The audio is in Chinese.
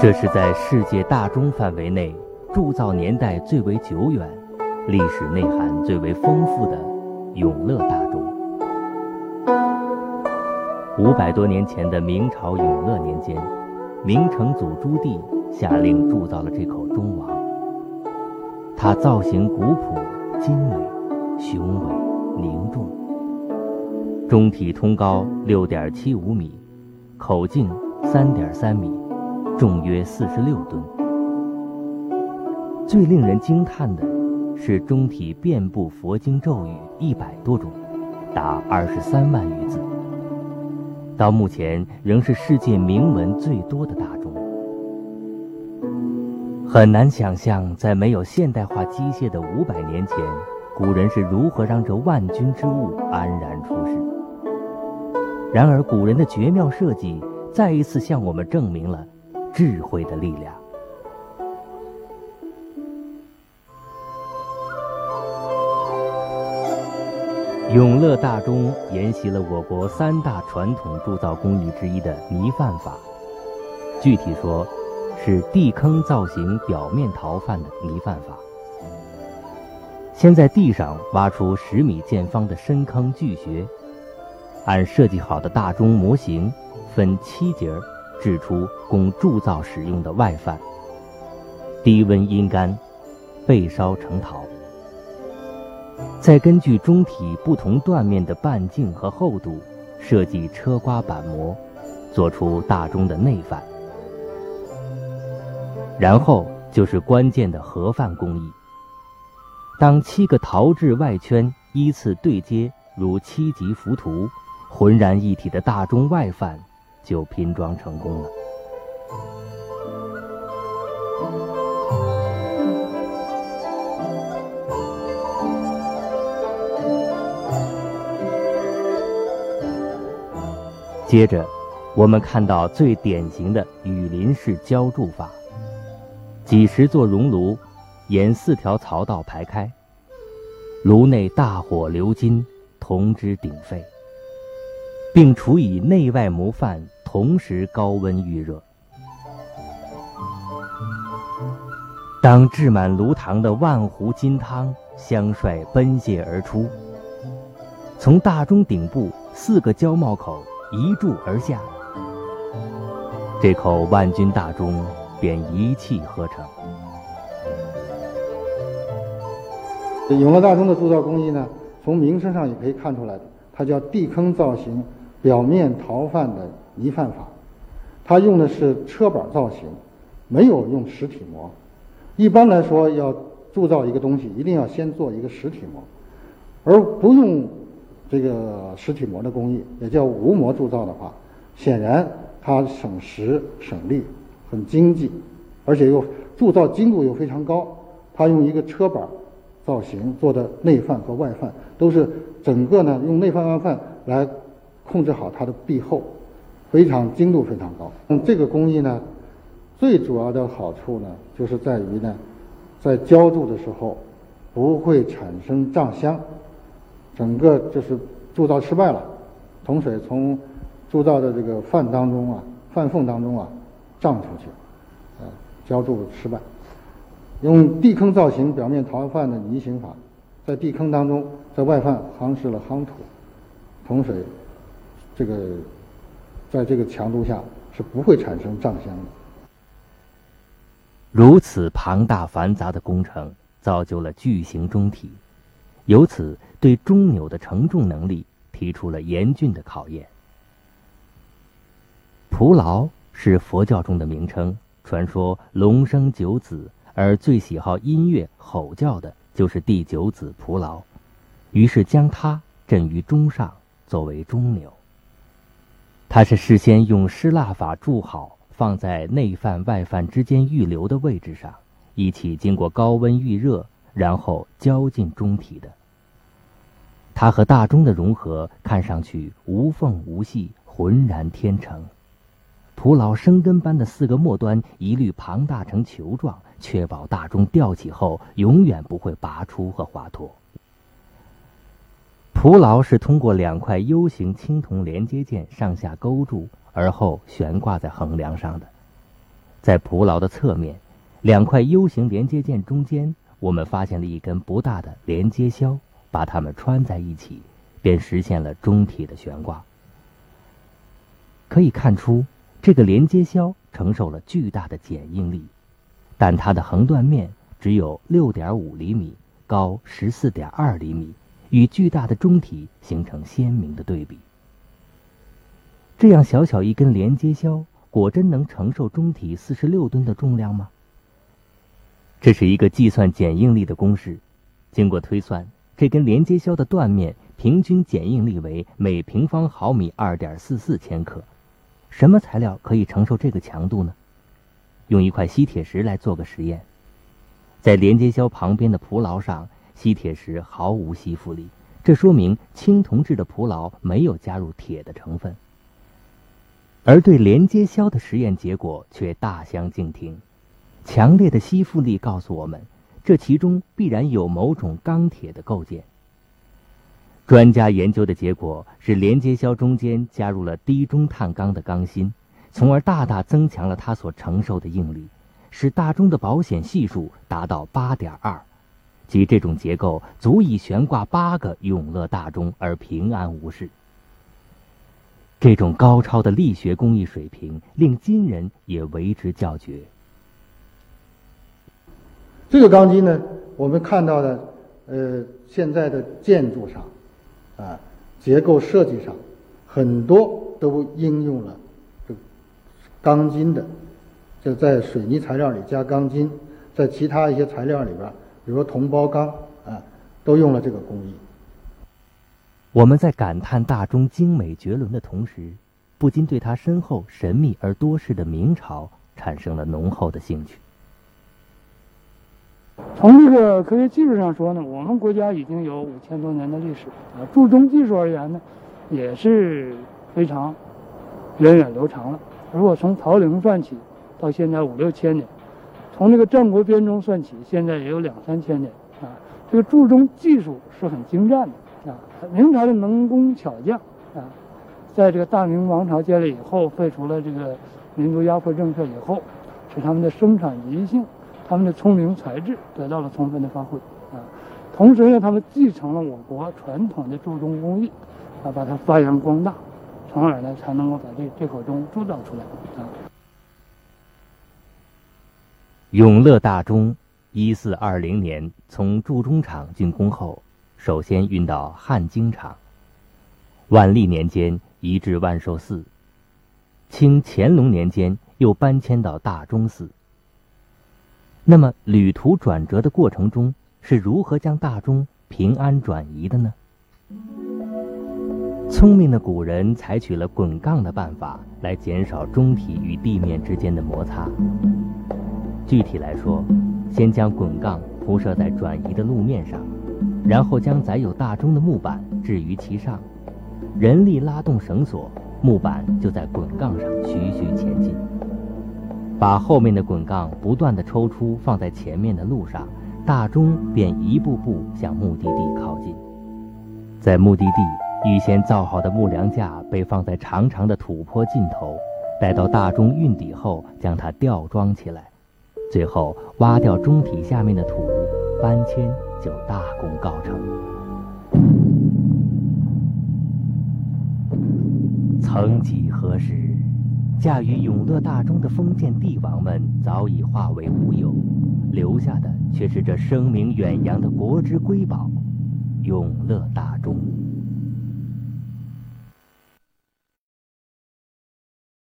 这是在世界大钟范围内铸造年代最为久远、历史内涵最为丰富的永乐大钟。五百多年前的明朝永乐年间，明成祖朱棣下令铸造了这口钟王。它造型古朴、精美、雄伟、凝重。钟体通高六点七五米，口径三点三米。重约四十六吨。最令人惊叹的是，钟体遍布佛经咒语一百多种，达二十三万余字。到目前仍是世界铭文最多的大钟。很难想象，在没有现代化机械的五百年前，古人是如何让这万钧之物安然出世。然而，古人的绝妙设计再一次向我们证明了。智慧的力量。永乐大钟沿袭了我国三大传统铸造工艺之一的泥范法，具体说，是地坑造型表面陶范的泥范法。先在地上挖出十米见方的深坑巨穴，按设计好的大钟模型分七节儿。制出供铸造使用的外范，低温阴干，焙烧成陶。再根据钟体不同断面的半径和厚度，设计车刮板模，做出大钟的内范。然后就是关键的合范工艺。当七个陶制外圈依次对接，如七级浮图，浑然一体的大钟外范。就拼装成功了。接着，我们看到最典型的雨林式浇铸法：几十座熔炉沿四条槽道排开，炉内大火流金，铜汁鼎沸。并处以内外模范，同时高温预热。当置满炉膛的万壶金汤香帅奔泻而出，从大钟顶部四个浇帽口一柱而下，这口万钧大钟便一气呵成。永乐大钟的铸造工艺呢，从名称上也可以看出来，它叫地坑造型。表面陶范的泥范法，它用的是车板造型，没有用实体模。一般来说，要铸造一个东西，一定要先做一个实体模，而不用这个实体模的工艺，也叫无模铸造的话，显然它省时省力，很经济，而且又铸造精度又非常高。它用一个车板造型做的内范和外范，都是整个呢用内范外范来。控制好它的壁厚，非常精度非常高。嗯，这个工艺呢，最主要的好处呢，就是在于呢，在浇铸的时候不会产生胀箱，整个就是铸造失败了，铜水从铸造的这个范当中啊，范缝当中啊胀出去，啊，浇铸失败。用地坑造型表面陶范的泥型法，在地坑当中，在外范夯实了夯土，铜水。这个，在这个强度下是不会产生胀香的。如此庞大繁杂的工程，造就了巨型钟体，由此对钟钮的承重能力提出了严峻的考验。蒲牢是佛教中的名称，传说龙生九子，而最喜好音乐吼叫的就是第九子蒲牢，于是将它镇于钟上，作为钟钮。它是事先用湿蜡法铸好，放在内范外范之间预留的位置上，一起经过高温预热，然后浇进钟体的。它和大钟的融合，看上去无缝无隙，浑然天成。蒲老生根般的四个末端一律庞大成球状，确保大钟吊起后永远不会拔出和滑脱。蒲牢是通过两块 U 型青铜连接件上下勾住，而后悬挂在横梁上的。在蒲牢的侧面，两块 U 型连接件中间，我们发现了一根不大的连接销，把它们穿在一起，便实现了中体的悬挂。可以看出，这个连接销承受了巨大的剪应力，但它的横断面只有六点五厘米，高十四点二厘米，与巨大的中体形成鲜明的对比。这样小小一根连接销。果真能承受中体四十六吨的重量吗？这是一个计算剪应力的公式，经过推算，这根连接销的断面平均剪应力为每平方毫米二点四四千克。什么材料可以承受这个强度呢？用一块吸铁石来做个实验，在连接销旁边的蒲牢上，吸铁石毫无吸附力，这说明青铜制的蒲牢没有加入铁的成分。而对连接销的实验结果却大相径庭，强烈的吸附力告诉我们，这其中必然有某种钢铁的构件。专家研究的结果是，连接销中间加入了低中碳钢的钢芯，从而大大增强了它所承受的应力，使大钟的保险系数达到八点二，即这种结构足以悬挂八个永乐大钟而平安无事。这种高超的力学工艺水平，令今人也为之叫绝。这个钢筋呢，我们看到的，呃，现在的建筑上，啊，结构设计上，很多都应用了这钢筋的，就在水泥材料里加钢筋，在其他一些材料里边，比如说铜包钢啊，都用了这个工艺。我们在感叹大钟精美绝伦的同时，不禁对它身后神秘而多事的明朝产生了浓厚的兴趣。从这个科学技术上说呢，我们国家已经有五千多年的历史啊。铸钟技术而言呢，也是非常源远流长了。如果从陶陵算起，到现在五六千年；从这个战国编钟算起，现在也有两三千年啊。这个铸钟技术是很精湛的。啊，明朝的能工巧匠啊，在这个大明王朝建立以后，废除了这个民族压迫政策以后，使他们的生产积极性、他们的聪明才智得到了充分的发挥啊。同时呢，他们继承了我国传统的铸钟工艺，啊，把它发扬光大，从而呢，才能够把这这口钟铸造出来啊。永乐大钟，一四二零年从铸钟厂竣工后。首先运到汉京厂，万历年间移至万寿寺，清乾隆年间又搬迁到大钟寺。那么旅途转折的过程中是如何将大钟平安转移的呢？聪明的古人采取了滚杠的办法来减少钟体与地面之间的摩擦。具体来说，先将滚杠铺设在转移的路面上。然后将载有大钟的木板置于其上，人力拉动绳索，木板就在滚杠上徐徐前进。把后面的滚杠不断地抽出，放在前面的路上，大钟便一步步向目的地靠近。在目的地，预先造好的木梁架被放在长长的土坡尽头，待到大钟运抵后，将它吊装起来，最后挖掉钟体下面的土，搬迁。就大功告成。曾几何时，驾驭永乐大钟的封建帝王们早已化为乌有，留下的却是这声名远扬的国之瑰宝——永乐大钟。